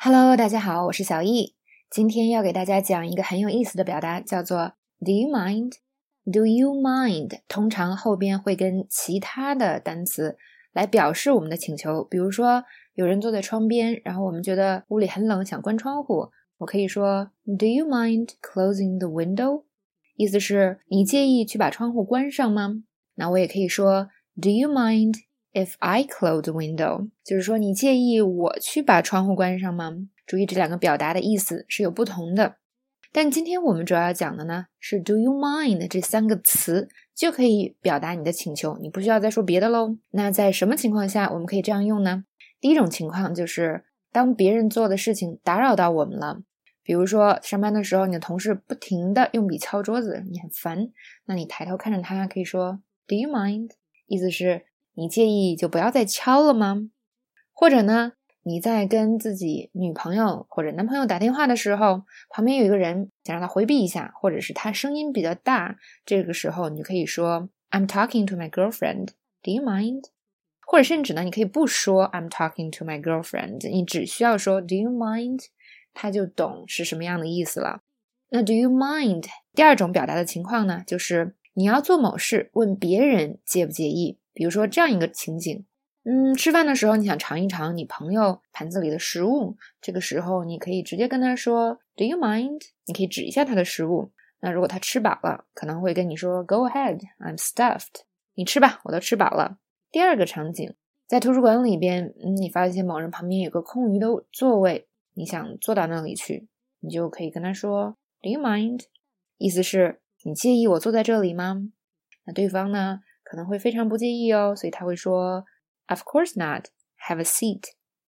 Hello，大家好，我是小易。今天要给大家讲一个很有意思的表达，叫做 "Do you mind?" "Do you mind?" 通常后边会跟其他的单词来表示我们的请求。比如说，有人坐在窗边，然后我们觉得屋里很冷，想关窗户，我可以说 "Do you mind closing the window?" 意思是你介意去把窗户关上吗？那我也可以说 "Do you mind?" If I close the window，就是说你介意我去把窗户关上吗？注意这两个表达的意思是有不同的。但今天我们主要要讲的呢是 Do you mind 这三个词就可以表达你的请求，你不需要再说别的喽。那在什么情况下我们可以这样用呢？第一种情况就是当别人做的事情打扰到我们了，比如说上班的时候你的同事不停的用笔敲桌子，你很烦，那你抬头看着他可以说 Do you mind？意思是。你介意就不要再敲了吗？或者呢，你在跟自己女朋友或者男朋友打电话的时候，旁边有一个人想让他回避一下，或者是他声音比较大，这个时候你就可以说 "I'm talking to my girlfriend. Do you mind?" 或者甚至呢，你可以不说 "I'm talking to my girlfriend"，你只需要说 "Do you mind?" 他就懂是什么样的意思了。那 "Do you mind?" 第二种表达的情况呢，就是你要做某事，问别人介不介意。比如说这样一个情景，嗯，吃饭的时候你想尝一尝你朋友盘子里的食物，这个时候你可以直接跟他说 "Do you mind？" 你可以指一下他的食物。那如果他吃饱了，可能会跟你说 "Go ahead, I'm stuffed。"你吃吧，我都吃饱了。第二个场景，在图书馆里边，嗯，你发现某人旁边有个空余的座位，你想坐到那里去，你就可以跟他说 "Do you mind？" 意思是你介意我坐在这里吗？那对方呢？可能会非常不介意哦，所以他会说，Of course not. Have a seat.